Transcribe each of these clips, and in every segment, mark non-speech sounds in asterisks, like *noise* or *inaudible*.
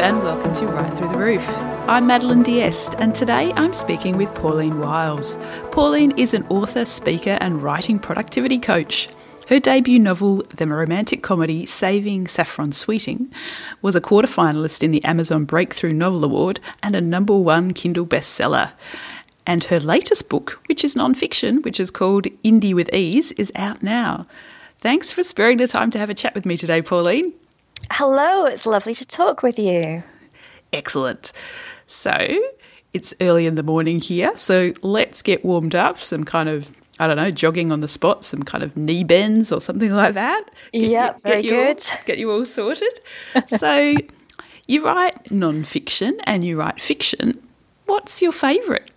And welcome to Write Through the Roof. I'm Madeline Diest and today I'm speaking with Pauline Wiles. Pauline is an author, speaker, and writing productivity coach. Her debut novel, the romantic comedy Saving Saffron Sweeting, was a quarter finalist in the Amazon Breakthrough Novel Award and a number one Kindle bestseller. And her latest book, which is non-fiction, which is called Indie with Ease, is out now. Thanks for sparing the time to have a chat with me today, Pauline. Hello, it's lovely to talk with you. Excellent. So, it's early in the morning here, so let's get warmed up. Some kind of, I don't know, jogging on the spot, some kind of knee bends or something like that. Get, very get good. All, get you all sorted. *laughs* so, you write non fiction and you write fiction. What's your favourite?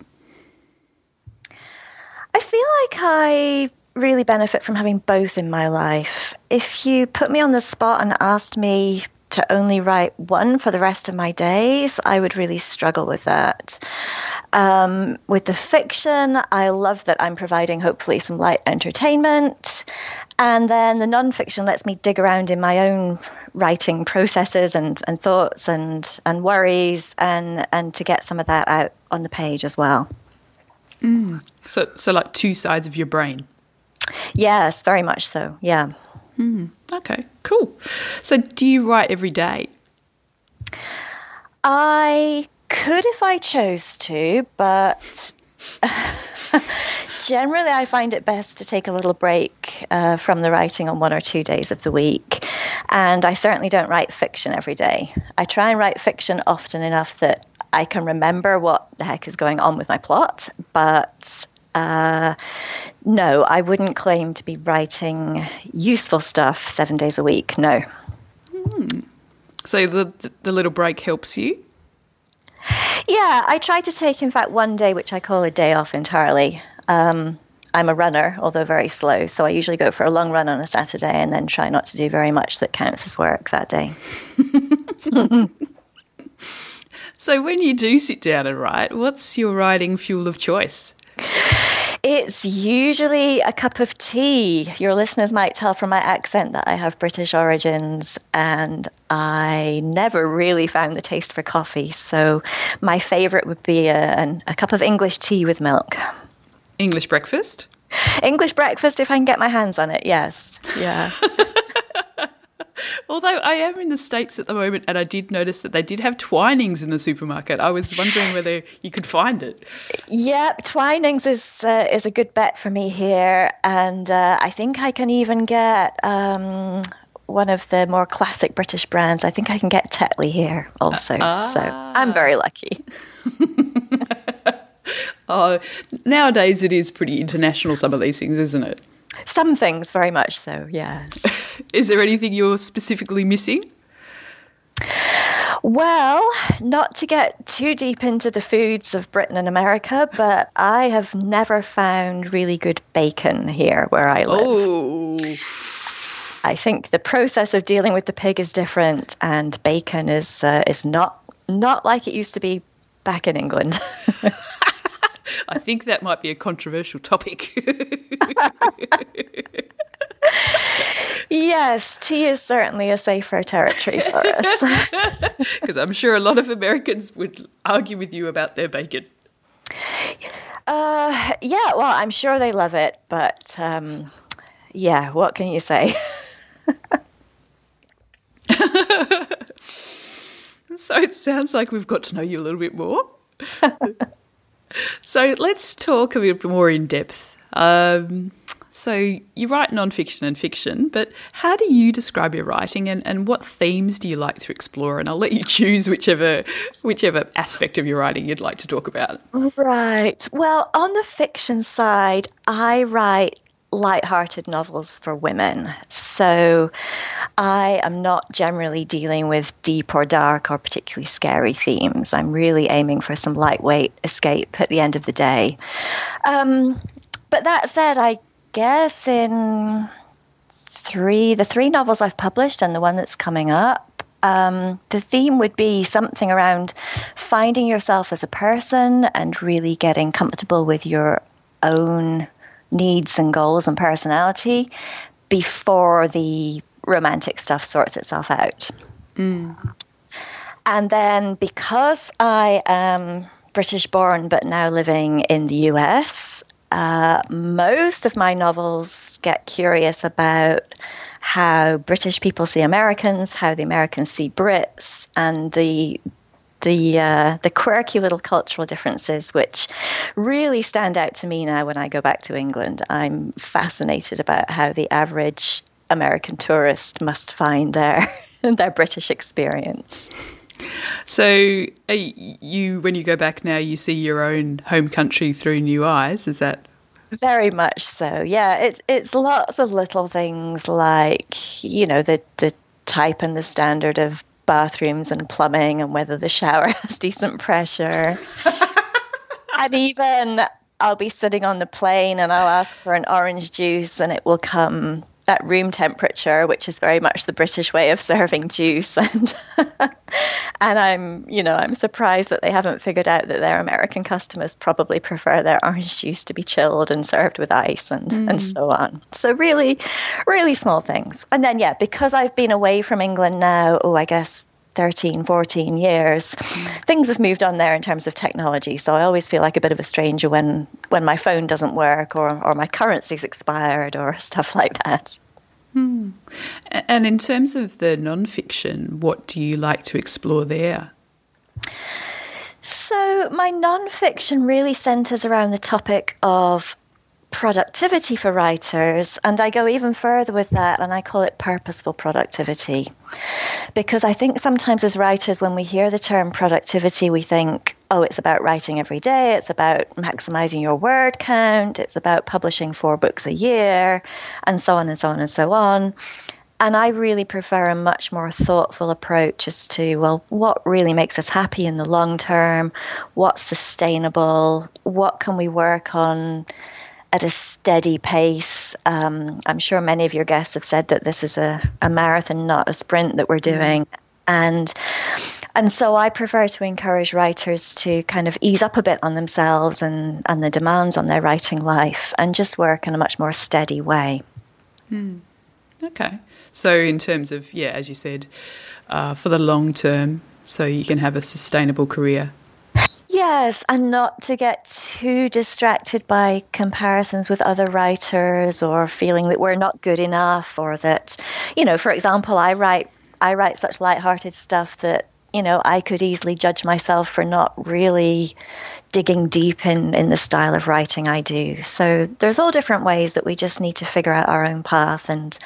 I feel like I really benefit from having both in my life. If you put me on the spot and asked me to only write one for the rest of my days, I would really struggle with that. Um, with the fiction, I love that I'm providing hopefully some light entertainment. And then the nonfiction lets me dig around in my own writing processes and, and thoughts and, and worries and, and to get some of that out on the page as well. Mm. So, so like two sides of your brain. Yes, very much so. Yeah. Mm, okay, cool. So, do you write every day? I could if I chose to, but *laughs* generally I find it best to take a little break uh, from the writing on one or two days of the week. And I certainly don't write fiction every day. I try and write fiction often enough that I can remember what the heck is going on with my plot, but uh, no, I wouldn't claim to be writing useful stuff seven days a week. No. Hmm. So the the little break helps you. Yeah, I try to take, in fact, one day which I call a day off entirely. Um, I'm a runner, although very slow, so I usually go for a long run on a Saturday and then try not to do very much that counts as work that day. *laughs* so when you do sit down and write, what's your writing fuel of choice? It's usually a cup of tea. Your listeners might tell from my accent that I have British origins, and I never really found the taste for coffee. So, my favorite would be a, a cup of English tea with milk. English breakfast? English breakfast, if I can get my hands on it, yes. Yeah. *laughs* Although I am in the States at the moment and I did notice that they did have Twinings in the supermarket. I was wondering whether you could find it. Yep, Twinings is uh, is a good bet for me here. And uh, I think I can even get um, one of the more classic British brands. I think I can get Tetley here also. Uh, so I'm very lucky. *laughs* oh, nowadays it is pretty international, some of these things, isn't it? Some things, very much so, yes. *laughs* Is there anything you're specifically missing? Well, not to get too deep into the foods of Britain and America, but I have never found really good bacon here where I live. Oh. I think the process of dealing with the pig is different, and bacon is uh, is not not like it used to be back in England. *laughs* I think that might be a controversial topic. *laughs* *laughs* *laughs* yes, tea is certainly a safer territory for us. *laughs* Because I'm sure a lot of Americans would argue with you about their bacon. Uh, yeah, well, I'm sure they love it, but um, yeah, what can you say? *laughs* so it sounds like we've got to know you a little bit more so let's talk a bit more in depth. Um, so you write nonfiction and fiction, but how do you describe your writing and, and what themes do you like to explore? And I'll let you *laughs* choose whichever whichever aspect of your writing you'd like to talk about. Right. Well, on the fiction side, I write light-hearted novels for women. So I am not generally dealing with deep or dark or particularly scary themes. I'm really aiming for some lightweight escape at the end of the day. Um, but that said, I guess in three, the three novels I've published and the one that's coming up, um, the theme would be something around finding yourself as a person and really getting comfortable with your own needs and goals and personality before the romantic stuff sorts itself out. Mm. And then because I am British born but now living in the US, uh, most of my novels get curious about how British people see Americans, how the Americans see Brits, and the the uh, the quirky little cultural differences which really stand out to me now when I go back to England. I'm fascinated about how the average American tourist must find their *laughs* their British experience. So, you when you go back now, you see your own home country through new eyes. Is that very much so? Yeah, it's it's lots of little things like you know the the type and the standard of bathrooms and plumbing and whether the shower *laughs* has decent pressure. *laughs* and even I'll be sitting on the plane and I'll ask for an orange juice and it will come at room temperature, which is very much the British way of *laughs* serving juice. And and I'm, you know, I'm surprised that they haven't figured out that their American customers probably prefer their orange juice to be chilled and served with ice and mm. and so on. So really, really small things. And then yeah, because I've been away from England now, oh, I guess 13, 14 years, things have moved on there in terms of technology. So I always feel like a bit of a stranger when, when my phone doesn't work or, or my currency's expired or *laughs* stuff like that. Hmm. And in terms of the nonfiction, what do you like to explore there? So, my nonfiction really centres around the topic of productivity for writers. And I go even further with that and I call it purposeful productivity. Because I think sometimes as writers, when we hear the term productivity, we think, oh, it's about writing every day, it's about maximizing your word count, it's about publishing four books a year, and so on and so on and so on. And I really prefer a much more thoughtful approach as to, well, what really makes us happy in the long term? What's sustainable? What can we work on? At a steady pace. Um, I'm sure many of your guests have said that this is a, a marathon, not a sprint that we're mm. doing. And and so I prefer to encourage writers to kind of ease up a bit on themselves and, and the demands on their writing life and just work in a much more steady way. Hmm. Okay. So, in terms of, yeah, as you said, uh, for the long term, so you can have a sustainable career Yes, and not to get too distracted by comparisons with other writers or feeling that we're not good enough or that, you know, for example, I write I write such light-hearted stuff that you know, I could easily judge myself for not really digging deep in, in the style of writing I do. So there's all different ways that we just need to figure out our own path and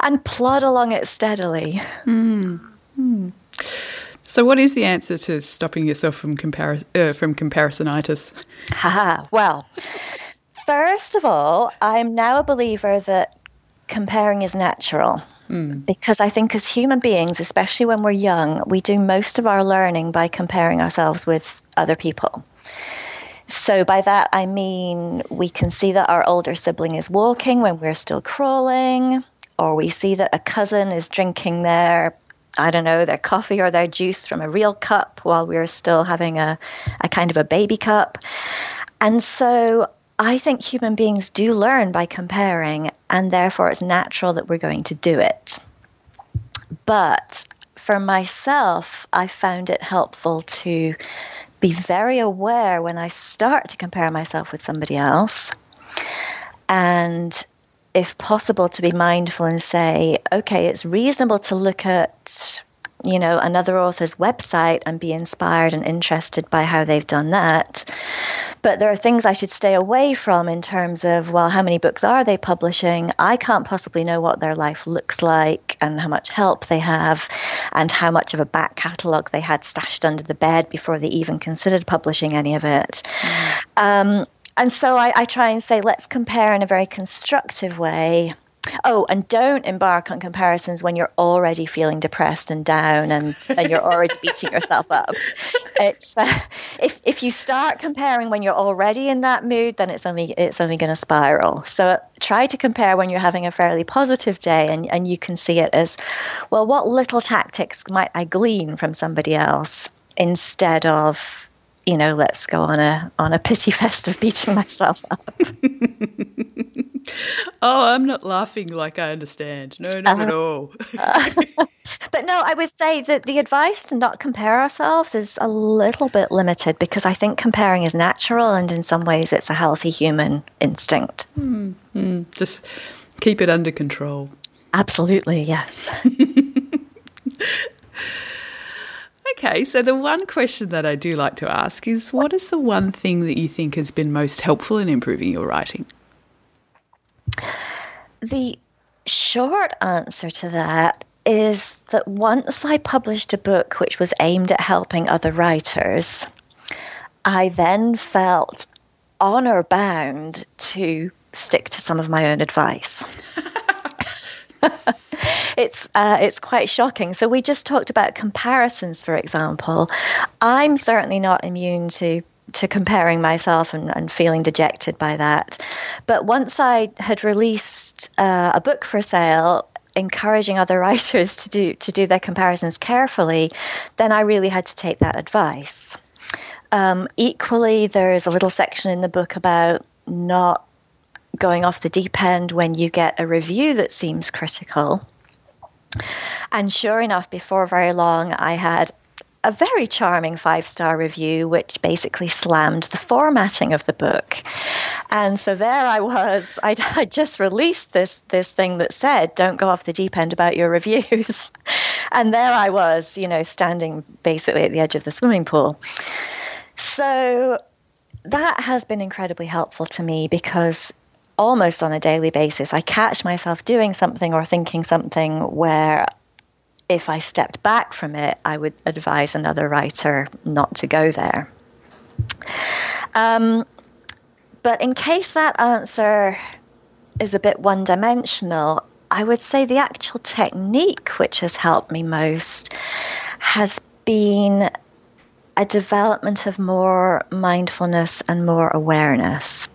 and plod along it steadily. Mm. Mm. So, what is the answer to stopping yourself from compar- uh, from comparisonitis? Haha. *laughs* well, first of all, I'm now a believer that comparing is natural. Mm. Because I think as human beings, especially when we're young, we do most of our learning by comparing ourselves with other people. So, by that, I mean we can see that our older sibling is walking when we're still crawling, or we see that a cousin is drinking their I don't know, their coffee or their juice from a real cup while we are still having a, a kind of a baby cup. And so I think human beings do learn by comparing, and therefore it's natural that we're going to do it. But for myself, I found it helpful to be very aware when I start to compare myself with somebody else and if possible, to be mindful and say, okay, it's reasonable to look at, you know, another author's website and be inspired and interested by how they've done that. But there are things I should stay away from in terms of, well, how many books are they publishing? I can't possibly know what their life looks like and how much help they have and how much of a back catalogue they had stashed under the bed before they even considered publishing any of it. Mm. Um, and so I, I try and say, let's compare in a very constructive way. Oh, and don't embark on comparisons when you're already feeling depressed and down and, and you're already *laughs* beating yourself up. It's uh, if if you start comparing when you're already in that mood, then it's only it's only going to spiral. So try to compare when you're having a fairly positive day and, and you can see it as, well, what little tactics might I glean from somebody else instead of you know, let's go on a on a pity *laughs* fest of beating myself up. *laughs* oh, I'm not laughing like I understand. No, not uh, at all. uh, *laughs* but no, I would say that the advice to not compare ourselves is a little bit limited because I think comparing is natural and in some ways it's a healthy human instinct. Mm-hmm. Just keep it under control. Absolutely, yes. Okay, so the one question that I do like to ask is what is the one thing that you think has been most helpful in improving your writing? The short answer to that is that once I published a book which was aimed at helping other writers, I then felt honor bound to stick to some of my own advice. *laughs* *laughs* *laughs* it's uh, it's quite shocking. So we just talked about comparisons, for example. I'm certainly not immune to to comparing myself and, and feeling dejected by that. But once I had released uh, a book for sale, encouraging other *laughs* writers to do to do their comparisons carefully, then I really had to take that advice. Um, equally, there's a little section in the book about not going off the deep end when you get a review that seems critical. And sure enough, before very long, I had a very charming five star review, which basically slammed the formatting of the book. And so there I was. *laughs* I I just released this this thing that said, "Don't go off the deep end about your *laughs* reviews," and there I was, you know, standing basically at the edge of the swimming pool. So that has been incredibly helpful to me because almost on a daily basis, I catch myself doing something or thinking something where if I stepped back from it, I would advise another writer not to go there. Um, but in case that answer is a bit one dimensional, I would say the actual technique which has helped me most has been a development of more mindfulness and more awareness.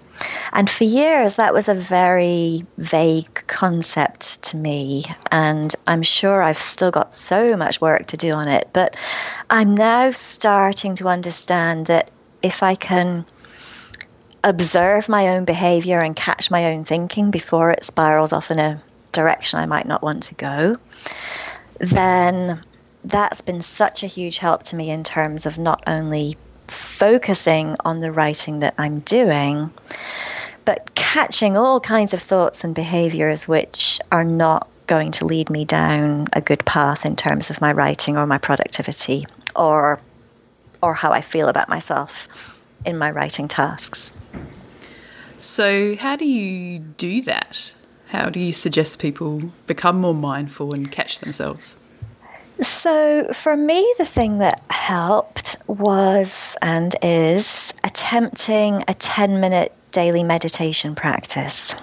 And for years, that was a very vague concept to me. And I'm sure I've still got so much work to do on it. But I'm now starting to understand that if I can observe my own behavior and catch my own thinking before it spirals off in a direction I might not want to go, then that's been such a huge help to me in terms of not only focusing on the writing that I'm doing, but catching all kinds of thoughts and behaviors which are not going to lead me down a good path in terms of my writing or my productivity or or how I feel about myself in my writing tasks. So, how do you do that? How do you suggest people become more mindful and catch themselves? So, for me, the thing that helped was and is attempting a 10 minute daily meditation practice.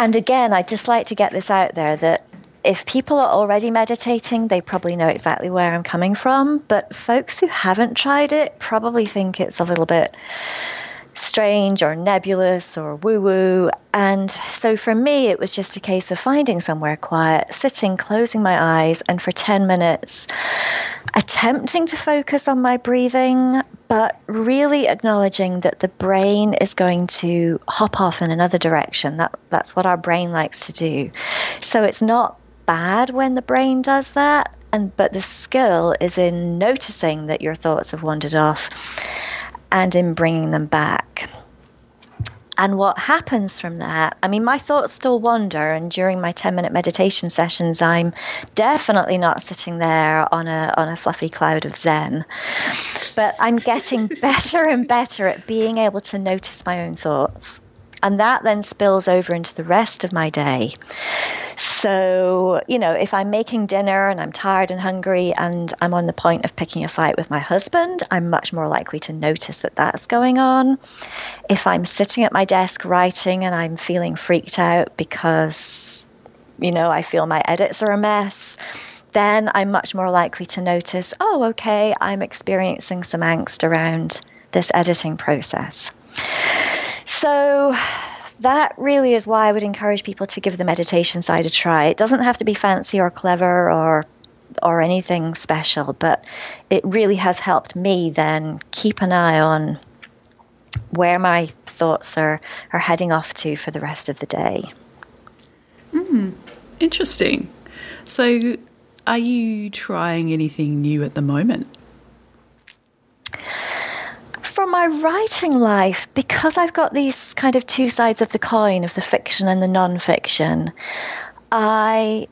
And again, I'd just like to get this out there that if people are already meditating, they probably know exactly where I'm coming from. But folks who haven't tried it probably think it's a little bit strange or nebulous or woo woo. And so for me, it was just a case of finding somewhere quiet, sitting, closing my eyes, and for 10 minutes, attempting to focus on my breathing, but really acknowledging that the brain is going to hop off in another direction. That, that's what our brain likes to do. So it's not bad when the brain does that. And, but the skill is in noticing that your thoughts have wandered off and in bringing them back. And what happens from that? I mean, my thoughts still wander, and during my 10 minute meditation sessions, I'm definitely not sitting there on a, on a fluffy cloud of Zen. But I'm getting *laughs* better and better at being able to notice my own thoughts. And that then spills over into the rest of my day. So, you know, if I'm making dinner and I'm tired and hungry and I'm on the point of picking a fight with my husband, I'm much more likely to notice that that's going on. If I'm sitting at my desk writing and I'm feeling freaked out because, you know, I feel my edits are a mess, then I'm much more likely to notice, oh, okay, I'm experiencing some angst around this editing process. So that really is why I would encourage people to give the meditation side a try. It doesn't have to be fancy or clever or or anything special, but it really has helped me then keep an eye on where my thoughts are are heading off to for the rest of the day. Mm, interesting. So, are you trying anything new at the moment? For my writing life, because I've got these kind of two sides of the coin of the fiction and the non-fiction, I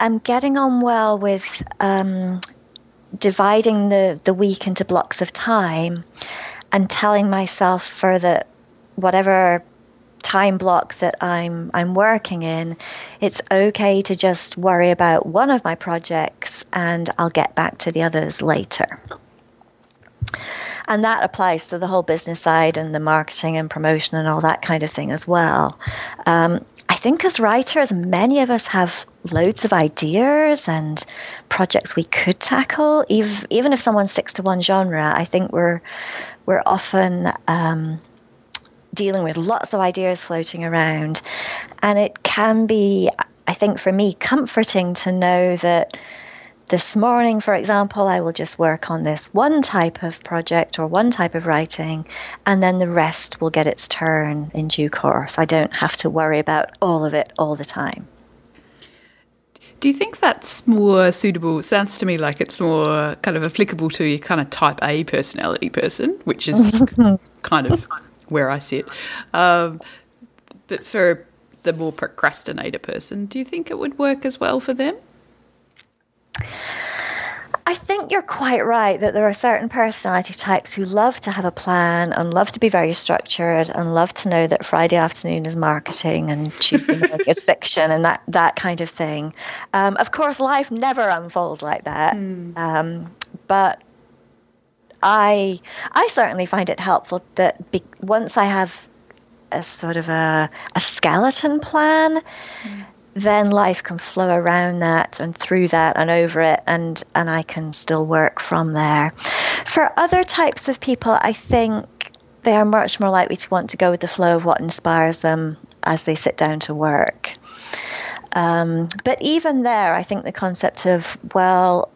am getting on well with um, dividing the, the week into blocks of time and telling myself for the whatever time block that I'm I'm working in, it's okay to just worry about one of my projects and I'll get back to the others later. And that applies to the whole business side and the marketing and promotion and all that kind of thing as well. Um, I think as writers, many of us have loads of ideas and projects we could tackle. Even even if someone sticks to one genre, I think we're we're often um, dealing with lots of ideas floating around. And it can be, I think, for me, comforting to know that this morning, for example, I will just work on this one type of project or one type of writing, and then the rest will get its turn in due course. I don't have to worry about all of it all the time. Do you think that's more suitable? Sounds to me like it's more kind of applicable to your kind of type A personality person, which is *laughs* kind of where I sit. Um, but for the more procrastinator person, do you think it would work as well for them? I think you're quite right that there are certain personality types who love to have a plan and love to be very structured and love to know that Friday afternoon is marketing and Tuesday *laughs* morning is fiction and that, that kind of thing. Um, of course, life never unfolds like that. Mm. Um, but I I certainly find it helpful that be, once I have a sort of a, a skeleton plan, mm. Then life can flow around that and through that and over it, and and I can still work from there. For other types of people, I think they are much more likely to want to go with the flow of what inspires them as they sit down to work. Um, but even there, I think the concept of, well,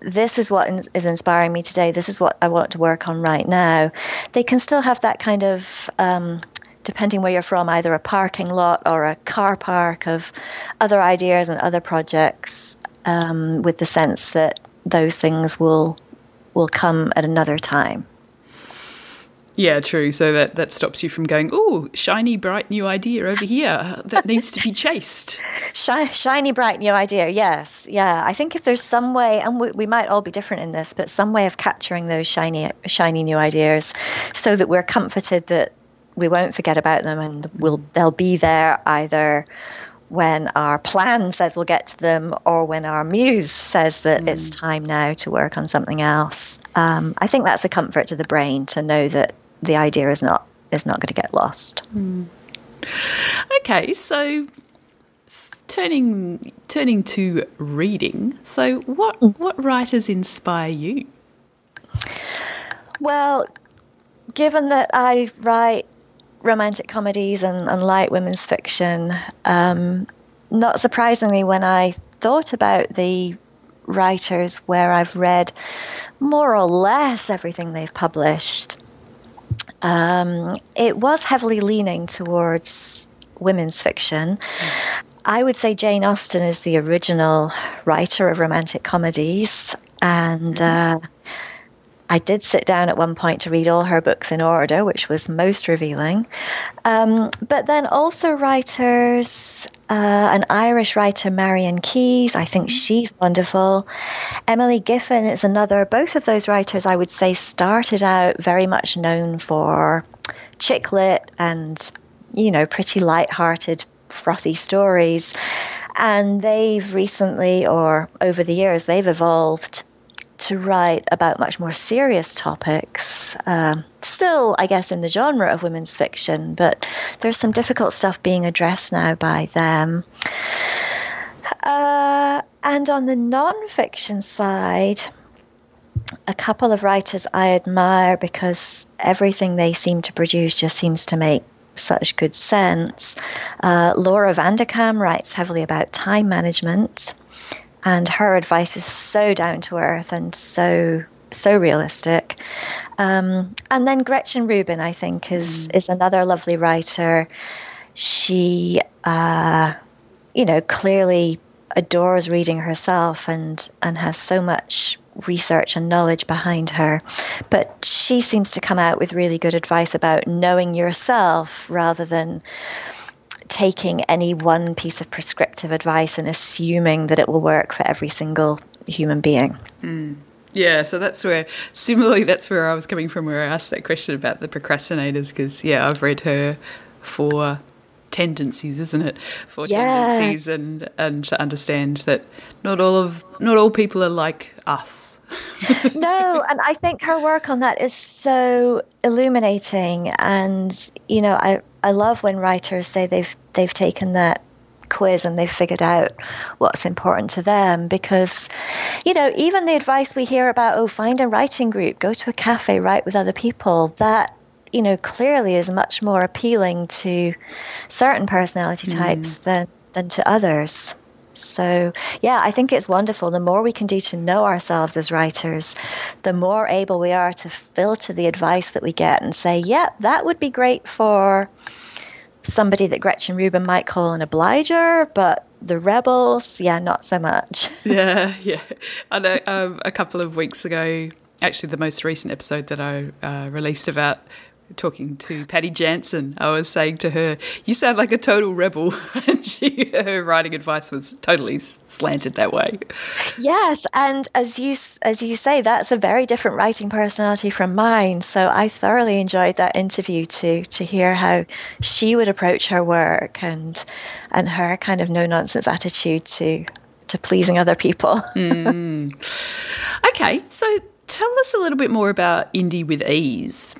this is what is inspiring me today. This is what I want to work on right now. They can still have that kind of, um, depending where you're from, either a parking lot or a car park of other ideas and other projects, um, with the sense that those things will will come at another time. Yeah, true. So that, that stops you from going, oh, shiny, bright new idea over here that needs to be chased. *laughs* shiny, bright new idea. Yes. Yeah. I think if there's some way, and we, we might all be different in this, but some way of capturing those shiny, shiny new ideas so that we're comforted that we won't forget about them and we'll, they'll be there either when our plan says we'll get to them or when our muse says that mm. it's time now to work on something else. Um, I think that's a comfort to the brain to know that the idea is not is not going to get lost. Mm. Okay, so turning turning to reading. So what hmm. what writers inspire you? Well, given that I write romantic comedies and, and light women's fiction, um, not surprisingly, when I thought about the writers where I've read more or less everything they've published, um, it was heavily leaning towards women's fiction. I would say Jane Austen is the original writer of romantic comedies, and mm-hmm. uh, I did sit down at one point to read all her books in order, which was most revealing. Um, but then also writers, uh, an Irish writer, Marion Keyes, I think mm-hmm. she's wonderful. Emily Giffin is another. Both of those writers, I would say, started out very much known for chick lit and you know, pretty light-hearted, frothy stories. And they've recently, or over the years, they've evolved to write about much more serious topics. Um, still, I guess, in the genre of women's fiction, but there's some difficult stuff being addressed now by them. Uh, and on the non-fiction side, a couple of writers I admire because everything they seem to produce just seems to make such good sense. Uh, Laura Vanderkam writes heavily about time management, and her advice is so down to earth and so so realistic. Um, and then Gretchen Rubin, I think, is mm. is another lovely writer. She, uh, you know, clearly adores reading herself and and has so much research and knowledge behind her. But she seems to come out with really good advice about knowing yourself rather than taking any one piece of prescriptive advice and assuming that it will work for every single human being. Mm. Yeah, so that's where, similarly, that's where I was coming from, where I asked that question about the procrastinators, because, yeah, I've read her Four Tendencies, isn't it? For yes. tendencies, and and to understand that not all of not all people are like us. *laughs* no, and I think her work on that is so illuminating. And you know, I I love when writers say they've they've taken that quiz and they've figured out what's important to them because you know even the advice we hear about oh find a writing group go to a cafe write with other people that you know, clearly is much more appealing to certain personality hmm. types mm. than than to others. So, yeah, I think it's wonderful. The more we can do to know ourselves as writers, the more able we are to filter the advice that we get and say, yeah, that would be great for somebody that Gretchen Rubin might call an obliger, but the rebels, yeah, not so much. *laughs* yeah, yeah. I know um, a couple of weeks ago, actually, the most recent episode that I uh, released about talking to Patty Jansen, I was saying to her, "You sound like a total rebel," *laughs* and she, her writing advice was totally slanted that way. Yes, and as you as you say, that's a very different writing personality from mine. So I thoroughly enjoyed that interview to to hear how she would approach her work and and her kind of no nonsense attitude to to pleasing other people. *laughs* mm. Okay, so tell us a little bit more about Indie with Ease.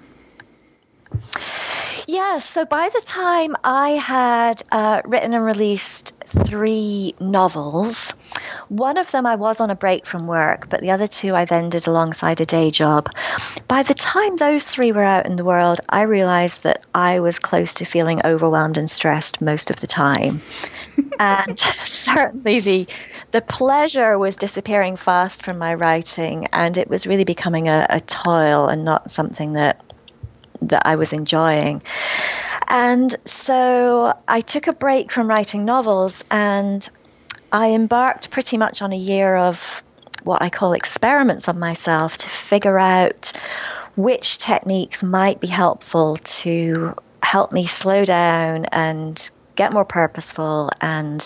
Yeah, so by the time I had uh, written and released three novels, one of them I was on a break from work, but the other two I then did alongside a day job. By the time those three were out in the world, I realized that I was close to feeling overwhelmed and stressed most of the time. *laughs* and certainly the the pleasure was disappearing fast from my writing and it was really becoming a, a toil and not something that that I was enjoying. And so I took a break from writing novels and I embarked pretty much on a year of what I call experiments on myself to figure out which techniques might be helpful to help me slow down and get more purposeful and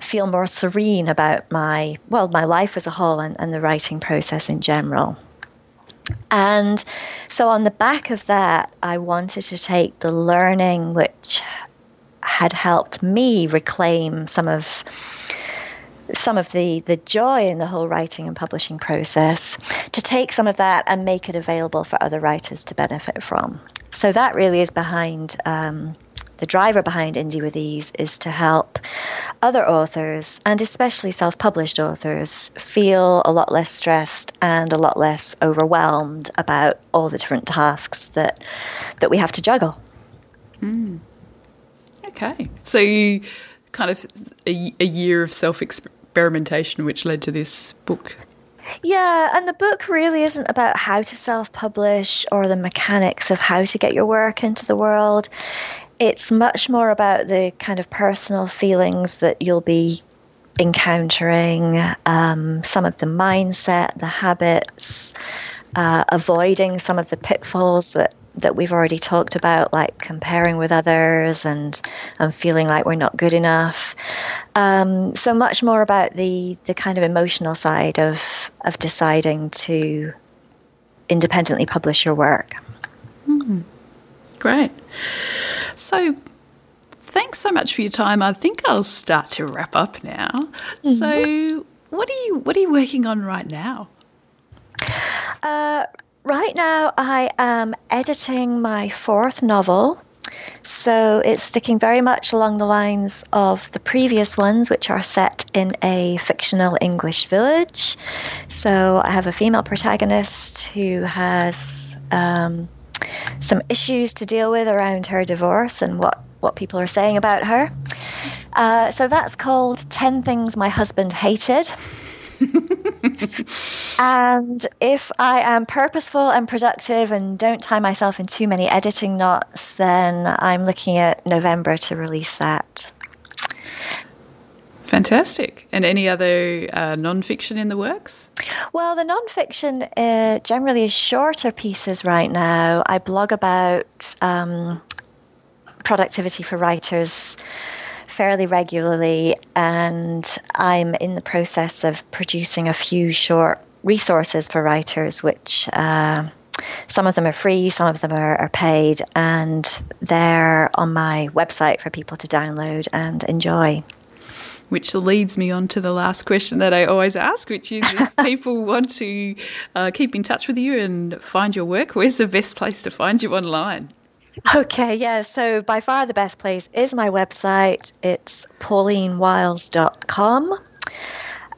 feel more serene about my well my life as a whole and, and the writing process in general and so, on the back of that, I wanted to take the learning which had helped me reclaim some of some of the the joy in the whole writing and publishing process to take some of that and make it available for other writers to benefit from. So that really is behind um, the driver behind Indie with Ease is to help other authors, and especially self published authors, feel a lot less stressed and a lot less overwhelmed about all the different tasks that, that we have to juggle. Mm. Okay. So you kind of a, a year of self experimentation, which led to this book. Yeah, and the book really isn't about how to self publish or the mechanics of how to get your work into the world it's much more about the kind of personal feelings that you'll be encountering, um, some of the mindset, the habits, uh, avoiding some of the pitfalls that that we've already talked about, like comparing with others and and feeling like we're not good enough. Um, so much more about the the kind of emotional side of of deciding to independently publish your work. Mm, great. So, thanks so much for your time. I think I'll start to wrap up now. Mm-hmm. So, what are you what are you working on right now? Uh, right now, I am editing my fourth novel. So it's sticking very much along the lines of the previous ones, which are set in a fictional English village. So I have a female protagonist who has um, some issues to deal with around her divorce and what, what people are saying about her. Uh, so that's called 10 Things My Husband Hated. *laughs* and if I am purposeful and productive and don't tie myself in too many editing knots, then I'm looking at November to release that. Fantastic. And any other uh, non-fiction in the works? Well, the non-fiction uh, generally is shorter pieces right now. I blog about um, productivity for writers fairly regularly, and I'm in the process of producing a few short resources for writers, which uh, some of them are free, some of them are, are, paid, and they're on my website for people to download and enjoy. Which leads me on to the last question that I always ask, which is if *laughs* people want to uh, keep in touch with you and find your work, where's the best place to find you online? Okay, yeah. So by far the best place is my website. It's paulinewiles.com.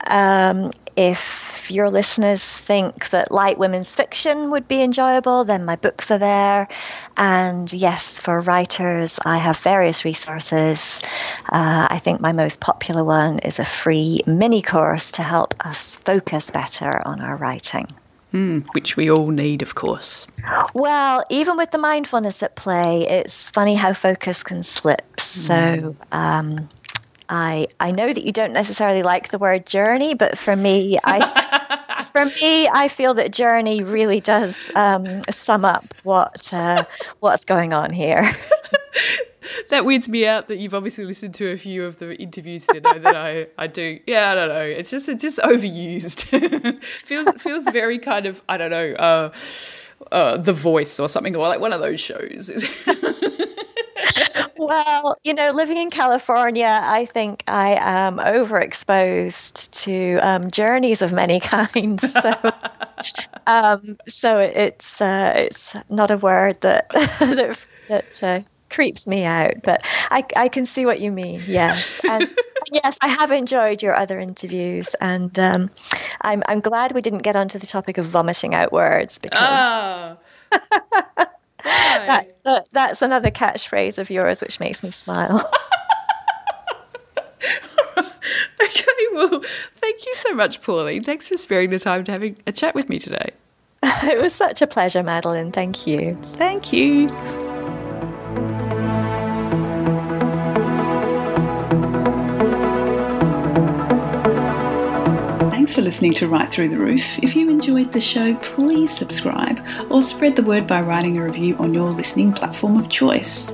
Um, if your listeners think that light women's fiction would be enjoyable, then my books are there. And yes, for writers, I have various resources. Uh, I think my most popular one is a free mini course to help us focus better on our writing. Mm, which we all need, of course. Well, even with the mindfulness at play, it's funny how focus can slip. So, mm. um, I I know that you don't necessarily like the word journey, but for me, I *laughs* for me, I feel that journey really does um, sum up what uh, what's going on here. *laughs* that weirds me out that you've obviously listened to a few of the interviews to know that I, I do. Yeah, I don't know. It's just it's just overused. *laughs* feels feels very kind of I don't know. Uh, uh, the Voice or something, or like one of those shows. *laughs* well, you know, living in California, I think I am overexposed to um, journeys of many *laughs* kinds. So, *laughs* um, so it's uh, it's not a word that that, that uh, creeps me out, but I, I can see what you mean. Yes, and yes, I have enjoyed your other interviews, and um, I'm I'm glad we didn't get onto the topic of vomiting out words because. Oh. That's that's another catchphrase of yours, which makes me smile. *laughs* okay, well, thank you so much, Pauline. Thanks for sparing the time to having a chat with me today. *laughs* it was such a pleasure, Madeline. Thank you. Thank you. For listening to Write Through the Roof. If you enjoyed the show, please subscribe or spread the word by writing a review on your listening platform of choice.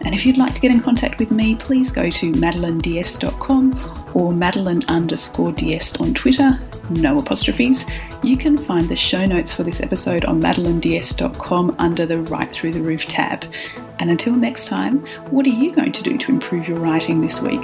And if you'd like to get in contact with me, please go to madelinediest.com or madeline underscore diest on Twitter, no apostrophes. You can find the show notes for this episode on madelinediest.com under the Write Through the Roof tab. And until next time, what are you going to do to improve your writing this week?